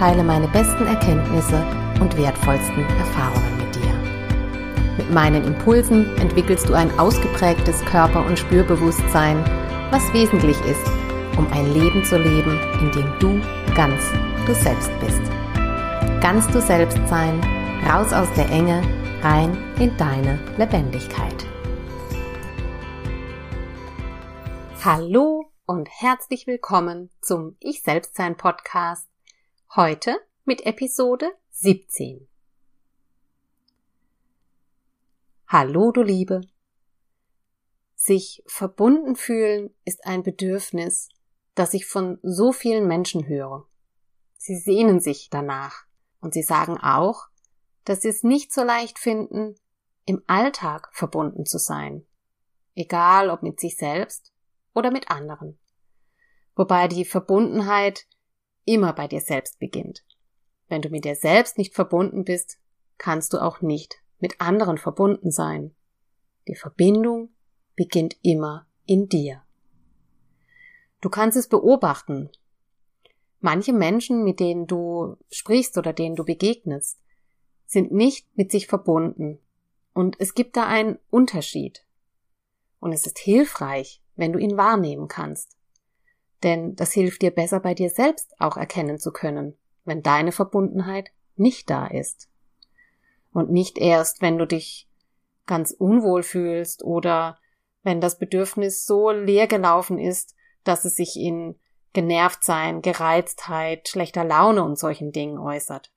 teile meine besten Erkenntnisse und wertvollsten Erfahrungen mit dir. Mit meinen Impulsen entwickelst du ein ausgeprägtes Körper- und Spürbewusstsein, was wesentlich ist, um ein Leben zu leben, in dem du ganz du selbst bist. Ganz du selbst sein, raus aus der Enge, rein in deine Lebendigkeit. Hallo und herzlich willkommen zum Ich Selbstsein Podcast. Heute mit Episode 17. Hallo, du Liebe. Sich verbunden fühlen ist ein Bedürfnis, das ich von so vielen Menschen höre. Sie sehnen sich danach und sie sagen auch, dass sie es nicht so leicht finden, im Alltag verbunden zu sein. Egal ob mit sich selbst oder mit anderen. Wobei die Verbundenheit immer bei dir selbst beginnt. Wenn du mit dir selbst nicht verbunden bist, kannst du auch nicht mit anderen verbunden sein. Die Verbindung beginnt immer in dir. Du kannst es beobachten. Manche Menschen, mit denen du sprichst oder denen du begegnest, sind nicht mit sich verbunden. Und es gibt da einen Unterschied. Und es ist hilfreich, wenn du ihn wahrnehmen kannst. Denn das hilft dir besser bei dir selbst auch erkennen zu können, wenn deine Verbundenheit nicht da ist. Und nicht erst, wenn du dich ganz unwohl fühlst oder wenn das Bedürfnis so leer gelaufen ist, dass es sich in Genervtsein, Gereiztheit, schlechter Laune und solchen Dingen äußert.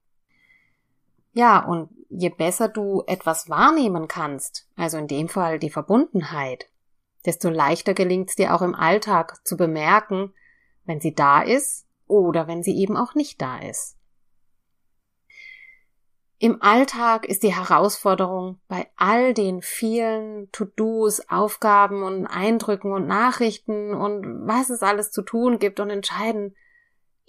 Ja, und je besser du etwas wahrnehmen kannst, also in dem Fall die Verbundenheit, desto leichter gelingt es dir auch im Alltag zu bemerken, wenn sie da ist oder wenn sie eben auch nicht da ist. Im Alltag ist die Herausforderung bei all den vielen To-Dos, Aufgaben und Eindrücken und Nachrichten und was es alles zu tun gibt und entscheiden,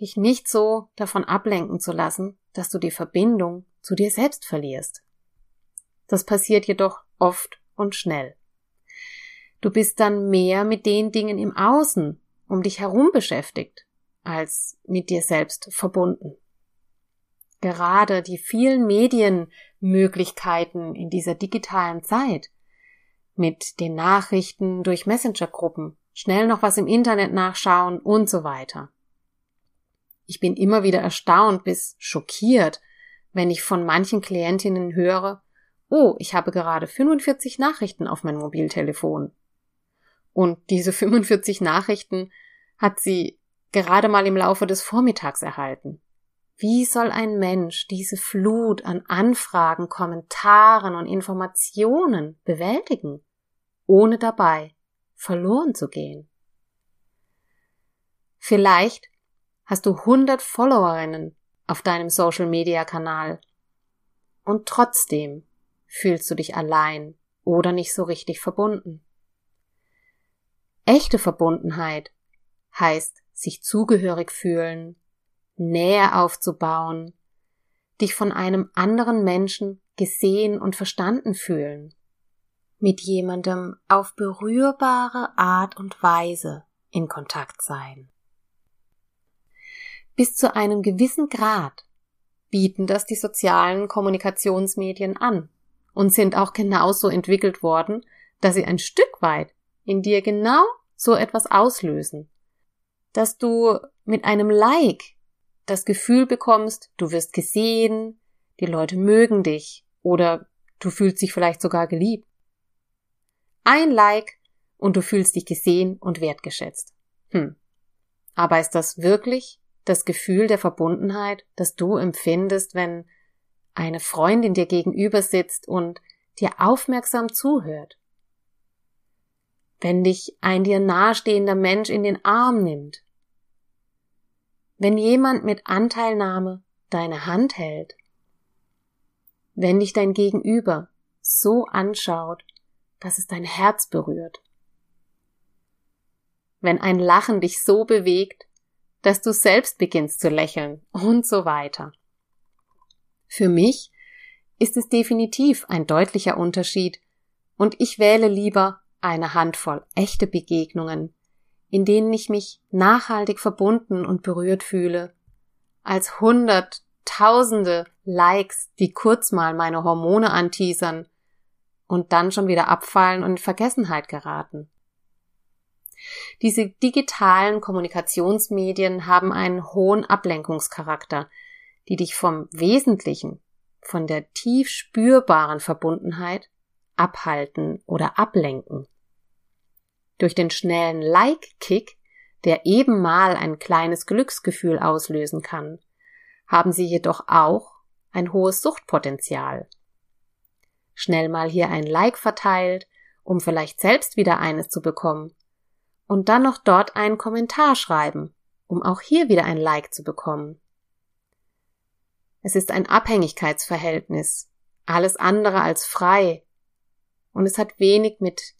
dich nicht so davon ablenken zu lassen, dass du die Verbindung zu dir selbst verlierst. Das passiert jedoch oft und schnell. Du bist dann mehr mit den Dingen im Außen um dich herum beschäftigt, als mit dir selbst verbunden. Gerade die vielen Medienmöglichkeiten in dieser digitalen Zeit mit den Nachrichten durch Messengergruppen, schnell noch was im Internet nachschauen und so weiter. Ich bin immer wieder erstaunt bis schockiert, wenn ich von manchen Klientinnen höre, oh, ich habe gerade 45 Nachrichten auf mein Mobiltelefon. Und diese 45 Nachrichten hat sie gerade mal im Laufe des Vormittags erhalten. Wie soll ein Mensch diese Flut an Anfragen, Kommentaren und Informationen bewältigen, ohne dabei verloren zu gehen? Vielleicht hast du 100 Followerinnen auf deinem Social Media Kanal und trotzdem fühlst du dich allein oder nicht so richtig verbunden. Echte Verbundenheit heißt sich zugehörig fühlen, Nähe aufzubauen, dich von einem anderen Menschen gesehen und verstanden fühlen, mit jemandem auf berührbare Art und Weise in Kontakt sein. Bis zu einem gewissen Grad bieten das die sozialen Kommunikationsmedien an und sind auch genauso entwickelt worden, dass sie ein Stück weit in dir genau so etwas auslösen. Dass du mit einem Like das Gefühl bekommst, du wirst gesehen, die Leute mögen dich oder du fühlst dich vielleicht sogar geliebt. Ein Like und du fühlst dich gesehen und wertgeschätzt. Hm. Aber ist das wirklich das Gefühl der Verbundenheit, das du empfindest, wenn eine Freundin dir gegenüber sitzt und dir aufmerksam zuhört? Wenn dich ein dir nahestehender Mensch in den Arm nimmt, wenn jemand mit Anteilnahme deine Hand hält, wenn dich dein Gegenüber so anschaut, dass es dein Herz berührt, wenn ein Lachen dich so bewegt, dass du selbst beginnst zu lächeln und so weiter. Für mich ist es definitiv ein deutlicher Unterschied und ich wähle lieber eine Handvoll echte Begegnungen, in denen ich mich nachhaltig verbunden und berührt fühle, als hundert, tausende Likes, die kurz mal meine Hormone anteasern und dann schon wieder abfallen und in Vergessenheit geraten. Diese digitalen Kommunikationsmedien haben einen hohen Ablenkungscharakter, die dich vom Wesentlichen, von der tief spürbaren Verbundenheit abhalten oder ablenken. Durch den schnellen Like-Kick, der eben mal ein kleines Glücksgefühl auslösen kann, haben sie jedoch auch ein hohes Suchtpotenzial. Schnell mal hier ein Like verteilt, um vielleicht selbst wieder eines zu bekommen, und dann noch dort einen Kommentar schreiben, um auch hier wieder ein Like zu bekommen. Es ist ein Abhängigkeitsverhältnis, alles andere als frei, und es hat wenig mit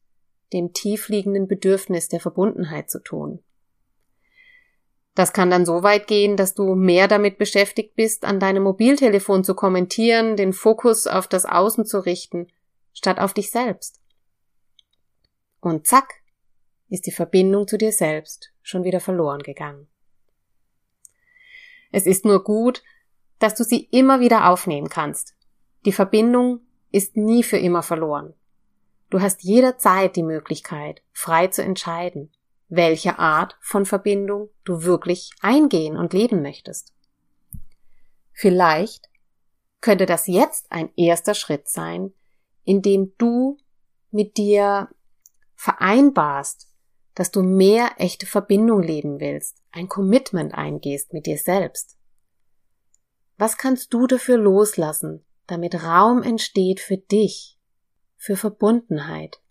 dem tiefliegenden Bedürfnis der Verbundenheit zu tun. Das kann dann so weit gehen, dass du mehr damit beschäftigt bist, an deinem Mobiltelefon zu kommentieren, den Fokus auf das Außen zu richten, statt auf dich selbst. Und zack, ist die Verbindung zu dir selbst schon wieder verloren gegangen. Es ist nur gut, dass du sie immer wieder aufnehmen kannst. Die Verbindung ist nie für immer verloren. Du hast jederzeit die Möglichkeit, frei zu entscheiden, welche Art von Verbindung du wirklich eingehen und leben möchtest. Vielleicht könnte das jetzt ein erster Schritt sein, in dem du mit dir vereinbarst, dass du mehr echte Verbindung leben willst, ein Commitment eingehst mit dir selbst. Was kannst du dafür loslassen, damit Raum entsteht für dich, für Verbundenheit?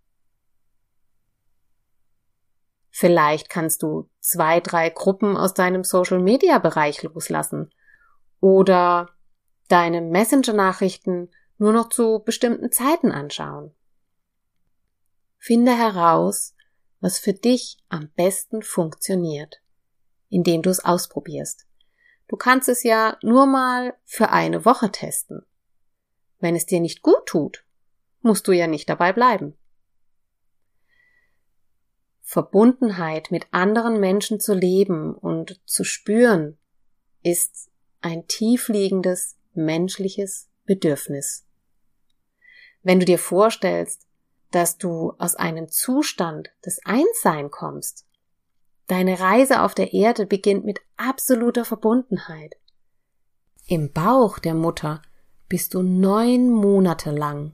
Vielleicht kannst du zwei, drei Gruppen aus deinem Social-Media-Bereich loslassen oder deine Messenger-Nachrichten nur noch zu bestimmten Zeiten anschauen. Finde heraus, was für dich am besten funktioniert, indem du es ausprobierst. Du kannst es ja nur mal für eine Woche testen. Wenn es dir nicht gut tut, musst du ja nicht dabei bleiben. Verbundenheit mit anderen Menschen zu leben und zu spüren, ist ein tiefliegendes menschliches Bedürfnis. Wenn du dir vorstellst, dass du aus einem Zustand des Einssein kommst. Deine Reise auf der Erde beginnt mit absoluter Verbundenheit. Im Bauch der Mutter bist du neun Monate lang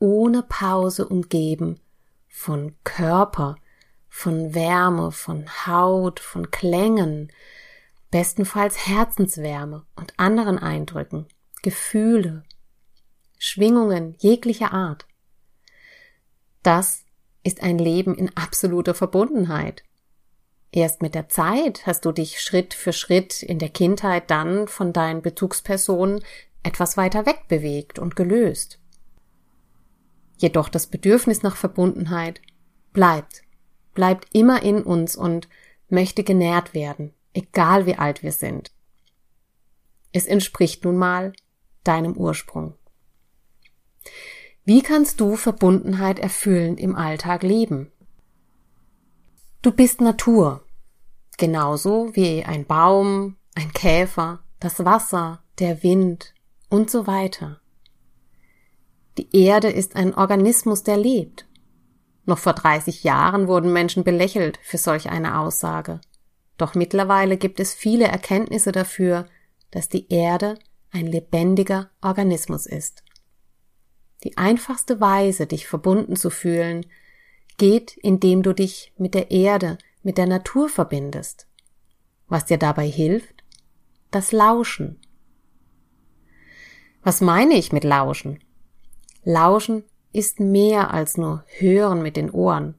ohne Pause umgeben von Körper, von Wärme, von Haut, von Klängen, bestenfalls Herzenswärme und anderen Eindrücken, Gefühle, Schwingungen jeglicher Art. Das ist ein Leben in absoluter Verbundenheit. Erst mit der Zeit hast du dich Schritt für Schritt in der Kindheit dann von deinen Bezugspersonen etwas weiter weg bewegt und gelöst. Jedoch das Bedürfnis nach Verbundenheit bleibt, bleibt immer in uns und möchte genährt werden, egal wie alt wir sind. Es entspricht nun mal deinem Ursprung. Wie kannst du Verbundenheit erfüllend im Alltag leben? Du bist Natur, genauso wie ein Baum, ein Käfer, das Wasser, der Wind und so weiter. Die Erde ist ein Organismus, der lebt. Noch vor 30 Jahren wurden Menschen belächelt für solch eine Aussage. Doch mittlerweile gibt es viele Erkenntnisse dafür, dass die Erde ein lebendiger Organismus ist. Die einfachste Weise, dich verbunden zu fühlen, geht, indem du dich mit der Erde, mit der Natur verbindest. Was dir dabei hilft? Das Lauschen. Was meine ich mit Lauschen? Lauschen ist mehr als nur Hören mit den Ohren.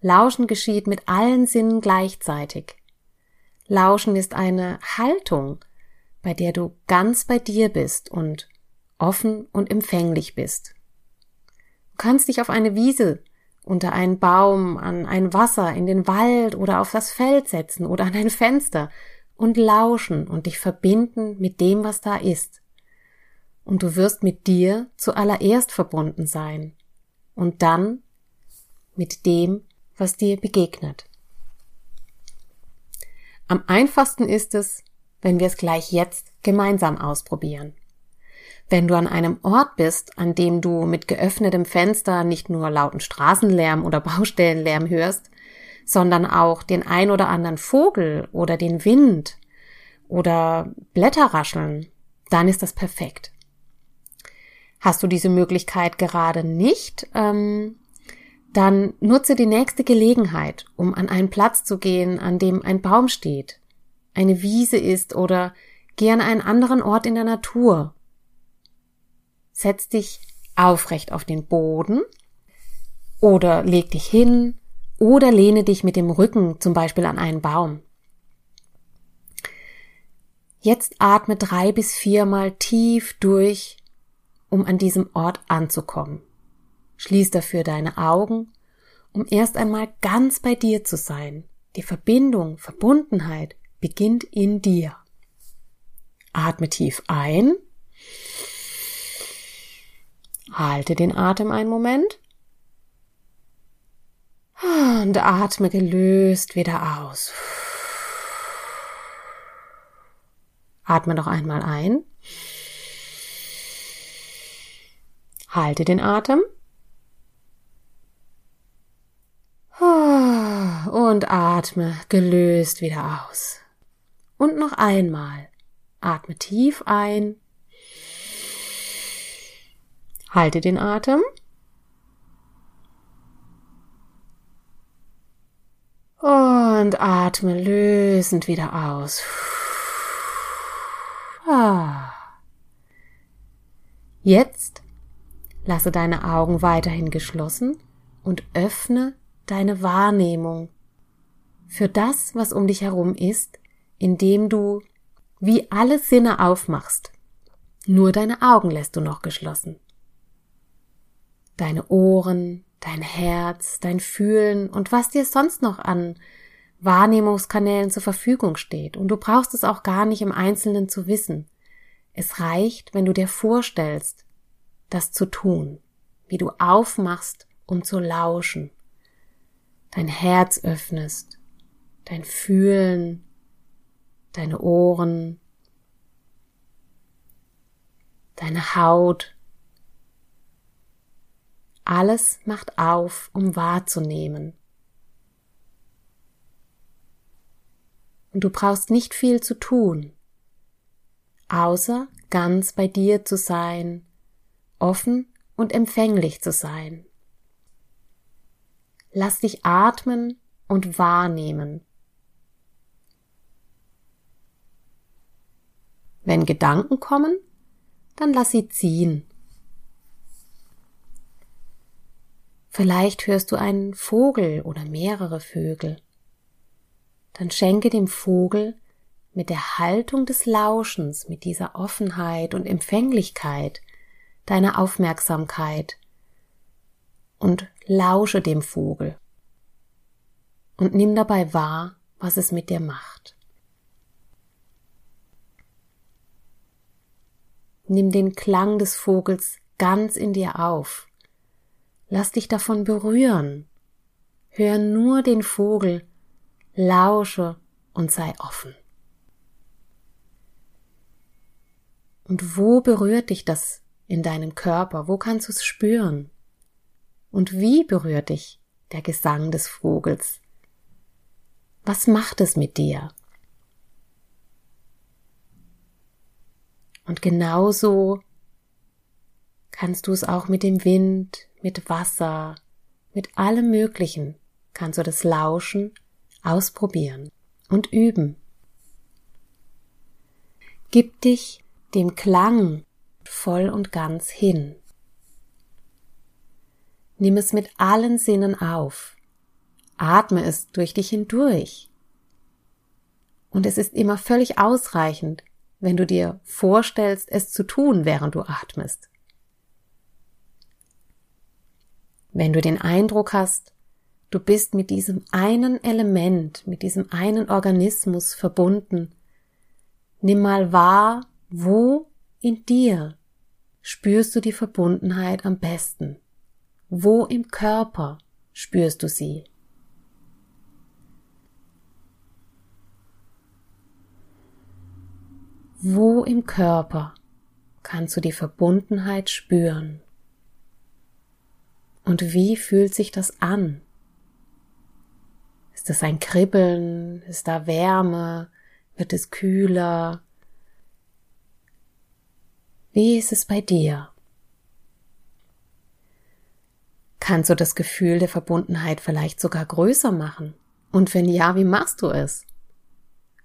Lauschen geschieht mit allen Sinnen gleichzeitig. Lauschen ist eine Haltung, bei der du ganz bei dir bist und offen und empfänglich bist. Du kannst dich auf eine Wiese, unter einen Baum, an ein Wasser, in den Wald oder auf das Feld setzen oder an ein Fenster und lauschen und dich verbinden mit dem, was da ist. Und du wirst mit dir zuallererst verbunden sein und dann mit dem, was dir begegnet. Am einfachsten ist es, wenn wir es gleich jetzt gemeinsam ausprobieren. Wenn du an einem Ort bist, an dem du mit geöffnetem Fenster nicht nur lauten Straßenlärm oder Baustellenlärm hörst, sondern auch den ein oder anderen Vogel oder den Wind oder Blätter rascheln, dann ist das perfekt. Hast du diese Möglichkeit gerade nicht, ähm, dann nutze die nächste Gelegenheit, um an einen Platz zu gehen, an dem ein Baum steht, eine Wiese ist oder geh an einen anderen Ort in der Natur. Setz dich aufrecht auf den Boden oder leg dich hin oder lehne dich mit dem Rücken zum Beispiel an einen Baum. Jetzt atme drei bis viermal tief durch, um an diesem Ort anzukommen. Schließ dafür deine Augen, um erst einmal ganz bei dir zu sein. Die Verbindung, Verbundenheit beginnt in dir. Atme tief ein. Halte den Atem einen Moment. Und atme gelöst wieder aus. Atme noch einmal ein. Halte den Atem. Und atme gelöst wieder aus. Und noch einmal. Atme tief ein. Halte den Atem. Und atme lösend wieder aus. Ah. Jetzt lasse deine Augen weiterhin geschlossen und öffne deine Wahrnehmung für das, was um dich herum ist, indem du wie alle Sinne aufmachst. Nur deine Augen lässt du noch geschlossen. Deine Ohren, dein Herz, dein Fühlen und was dir sonst noch an Wahrnehmungskanälen zur Verfügung steht. Und du brauchst es auch gar nicht im Einzelnen zu wissen. Es reicht, wenn du dir vorstellst, das zu tun, wie du aufmachst, um zu lauschen, dein Herz öffnest, dein Fühlen, deine Ohren, deine Haut. Alles macht auf, um wahrzunehmen. Und du brauchst nicht viel zu tun, außer ganz bei dir zu sein, offen und empfänglich zu sein. Lass dich atmen und wahrnehmen. Wenn Gedanken kommen, dann lass sie ziehen. Vielleicht hörst du einen Vogel oder mehrere Vögel. Dann schenke dem Vogel mit der Haltung des Lauschens, mit dieser Offenheit und Empfänglichkeit deine Aufmerksamkeit und lausche dem Vogel und nimm dabei wahr, was es mit dir macht. Nimm den Klang des Vogels ganz in dir auf. Lass dich davon berühren. Hör nur den Vogel, lausche und sei offen. Und wo berührt dich das in deinem Körper? Wo kannst du es spüren? Und wie berührt dich der Gesang des Vogels? Was macht es mit dir? Und genauso kannst du es auch mit dem Wind, mit Wasser, mit allem Möglichen, kannst du das Lauschen ausprobieren und üben. Gib dich dem Klang voll und ganz hin. Nimm es mit allen Sinnen auf. Atme es durch dich hindurch. Und es ist immer völlig ausreichend, wenn du dir vorstellst, es zu tun, während du atmest. Wenn du den Eindruck hast, du bist mit diesem einen Element, mit diesem einen Organismus verbunden, nimm mal wahr, wo in dir spürst du die Verbundenheit am besten? Wo im Körper spürst du sie? Wo im Körper kannst du die Verbundenheit spüren? Und wie fühlt sich das an? Ist es ein Kribbeln? Ist da Wärme? Wird es kühler? Wie ist es bei dir? Kannst du das Gefühl der Verbundenheit vielleicht sogar größer machen? Und wenn ja, wie machst du es?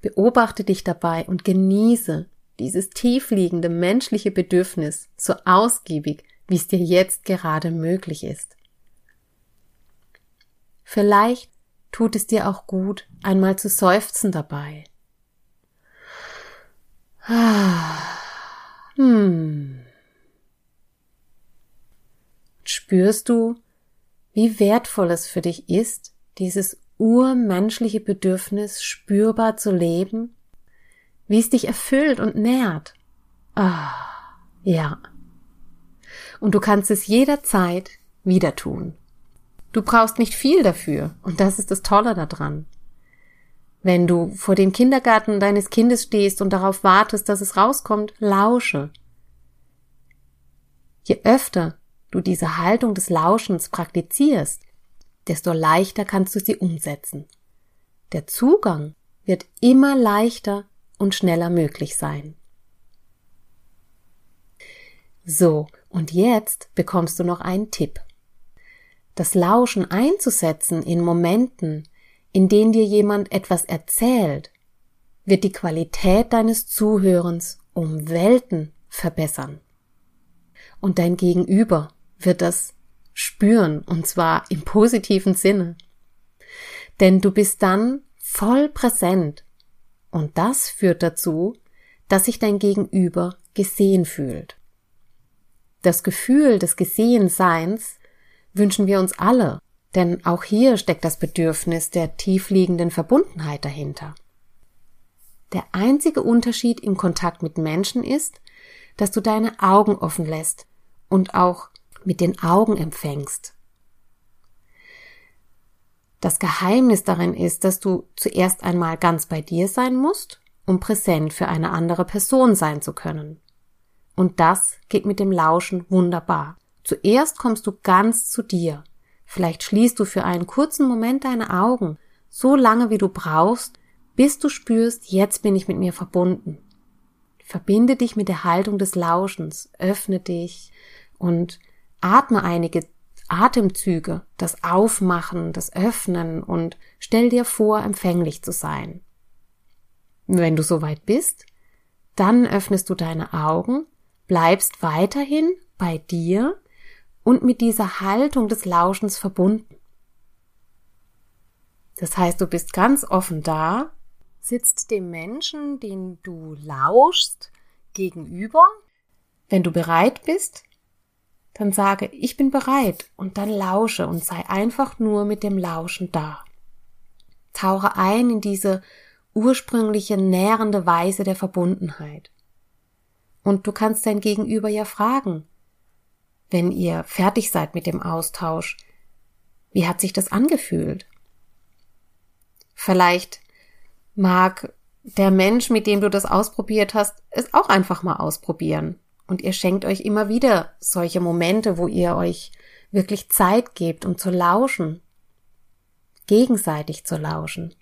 Beobachte dich dabei und genieße dieses tiefliegende menschliche Bedürfnis so ausgiebig, wie es dir jetzt gerade möglich ist. Vielleicht tut es dir auch gut, einmal zu seufzen dabei. Hm. Spürst du, wie wertvoll es für dich ist, dieses urmenschliche Bedürfnis spürbar zu leben, wie es dich erfüllt und nährt. Ah, ja. Und du kannst es jederzeit wieder tun. Du brauchst nicht viel dafür, und das ist das Tolle daran. Wenn du vor dem Kindergarten deines Kindes stehst und darauf wartest, dass es rauskommt, lausche. Je öfter du diese Haltung des Lauschens praktizierst, desto leichter kannst du sie umsetzen. Der Zugang wird immer leichter und schneller möglich sein. So, und jetzt bekommst du noch einen Tipp. Das Lauschen einzusetzen in Momenten, in denen dir jemand etwas erzählt, wird die Qualität deines Zuhörens um Welten verbessern. Und dein Gegenüber wird das spüren, und zwar im positiven Sinne. Denn du bist dann voll präsent. Und das führt dazu, dass sich dein Gegenüber gesehen fühlt. Das Gefühl des Gesehenseins wünschen wir uns alle, denn auch hier steckt das Bedürfnis der tiefliegenden Verbundenheit dahinter. Der einzige Unterschied im Kontakt mit Menschen ist, dass du deine Augen offen lässt und auch mit den Augen empfängst. Das Geheimnis darin ist, dass du zuerst einmal ganz bei dir sein musst, um präsent für eine andere Person sein zu können. Und das geht mit dem Lauschen wunderbar. Zuerst kommst du ganz zu dir. Vielleicht schließt du für einen kurzen Moment deine Augen, so lange wie du brauchst, bis du spürst, jetzt bin ich mit mir verbunden. Verbinde dich mit der Haltung des Lauschens, öffne dich und atme einige Atemzüge, das Aufmachen, das Öffnen und stell dir vor, empfänglich zu sein. Wenn du soweit bist, dann öffnest du deine Augen, bleibst weiterhin bei dir und mit dieser Haltung des Lauschens verbunden. Das heißt, du bist ganz offen da, sitzt dem Menschen, den du lauschst, gegenüber. Wenn du bereit bist, dann sage, ich bin bereit und dann lausche und sei einfach nur mit dem Lauschen da. Tauche ein in diese ursprüngliche nährende Weise der Verbundenheit. Und du kannst dein Gegenüber ja fragen, wenn ihr fertig seid mit dem Austausch, wie hat sich das angefühlt? Vielleicht mag der Mensch, mit dem du das ausprobiert hast, es auch einfach mal ausprobieren und ihr schenkt euch immer wieder solche Momente, wo ihr euch wirklich Zeit gebt, um zu lauschen, gegenseitig zu lauschen.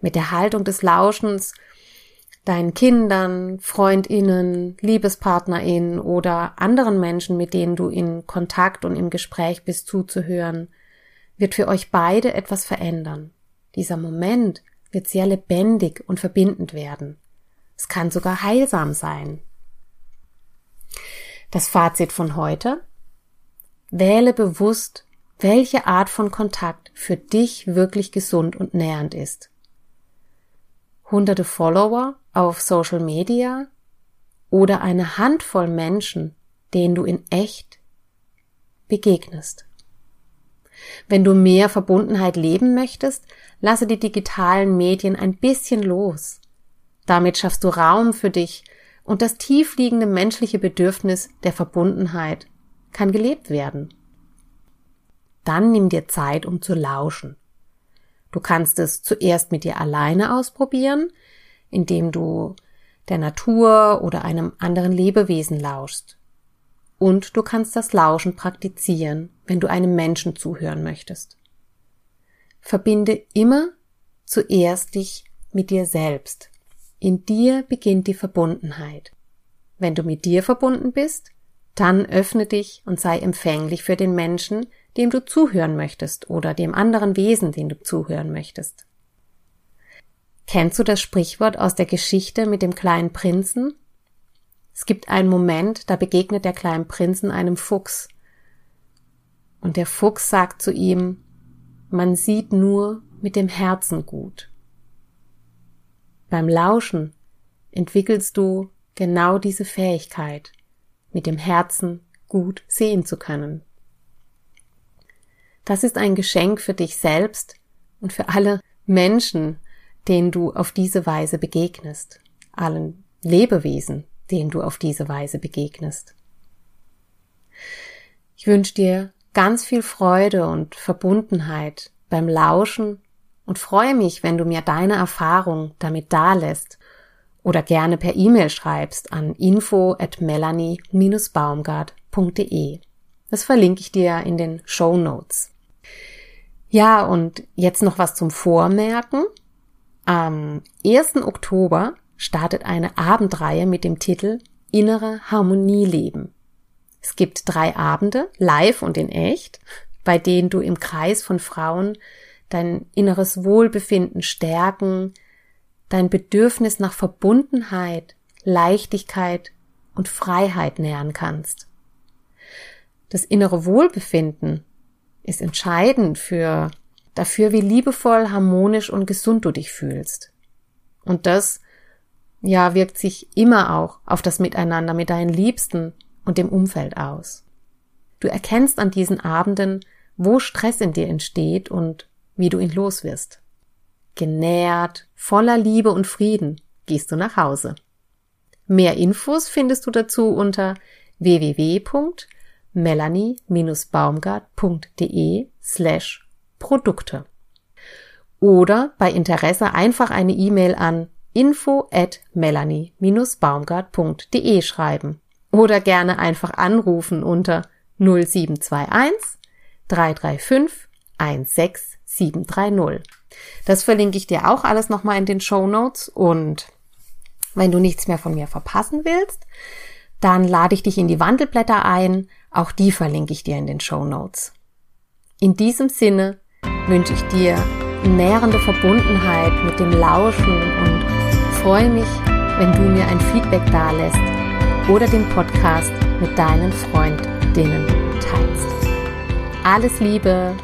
Mit der Haltung des Lauschens deinen Kindern, Freundinnen, Liebespartnerinnen oder anderen Menschen, mit denen du in Kontakt und im Gespräch bist, zuzuhören, wird für euch beide etwas verändern. Dieser Moment wird sehr lebendig und verbindend werden. Es kann sogar heilsam sein. Das Fazit von heute? Wähle bewusst, welche Art von Kontakt für dich wirklich gesund und nährend ist. hunderte Follower auf Social Media oder eine Handvoll Menschen, denen du in echt begegnest. Wenn du mehr Verbundenheit leben möchtest, lasse die digitalen Medien ein bisschen los. Damit schaffst du Raum für dich und das tiefliegende menschliche Bedürfnis der Verbundenheit kann gelebt werden. Dann nimm dir Zeit, um zu lauschen. Du kannst es zuerst mit dir alleine ausprobieren, indem du der Natur oder einem anderen Lebewesen lauschst. Und du kannst das Lauschen praktizieren, wenn du einem Menschen zuhören möchtest. Verbinde immer zuerst dich mit dir selbst. In dir beginnt die Verbundenheit. Wenn du mit dir verbunden bist, dann öffne dich und sei empfänglich für den Menschen, dem du zuhören möchtest oder dem anderen Wesen, dem du zuhören möchtest. Kennst du das Sprichwort aus der Geschichte mit dem kleinen Prinzen? Es gibt einen Moment, da begegnet der kleine Prinzen einem Fuchs. Und der Fuchs sagt zu ihm, man sieht nur mit dem Herzen gut. Beim Lauschen entwickelst du genau diese Fähigkeit, mit dem Herzen gut sehen zu können. Das ist ein Geschenk für dich selbst und für alle Menschen, denen du auf diese Weise begegnest, allen Lebewesen, denen du auf diese Weise begegnest. Ich wünsche dir ganz viel Freude und Verbundenheit beim Lauschen und freue mich, wenn du mir deine Erfahrung damit dalässt oder gerne per E-Mail schreibst an info at melanie-baumgart.de. Das verlinke ich dir in den Show Notes. Ja, und jetzt noch was zum Vormerken. Am 1. Oktober startet eine Abendreihe mit dem Titel Innere Harmonie leben. Es gibt drei Abende, live und in echt, bei denen du im Kreis von Frauen dein inneres Wohlbefinden stärken, dein Bedürfnis nach Verbundenheit, Leichtigkeit und Freiheit nähern kannst. Das innere Wohlbefinden ist entscheidend für dafür, wie liebevoll, harmonisch und gesund du dich fühlst. Und das ja wirkt sich immer auch auf das Miteinander mit deinen Liebsten und dem Umfeld aus. Du erkennst an diesen Abenden, wo Stress in dir entsteht und wie du ihn los wirst. Genährt, voller Liebe und Frieden gehst du nach Hause. Mehr Infos findest du dazu unter www.melanie-baumgart.de slash Produkte. Oder bei Interesse einfach eine E-Mail an info at melanie-baumgart.de schreiben. Oder gerne einfach anrufen unter 0721 335 16730. Das verlinke ich dir auch alles nochmal in den Show Notes und wenn du nichts mehr von mir verpassen willst, dann lade ich dich in die Wandelblätter ein. Auch die verlinke ich dir in den Show Notes. In diesem Sinne wünsche ich dir nährende Verbundenheit mit dem Lauschen und freue mich, wenn du mir ein Feedback dalässt oder den Podcast mit deinen Freundinnen teilst. Alles Liebe,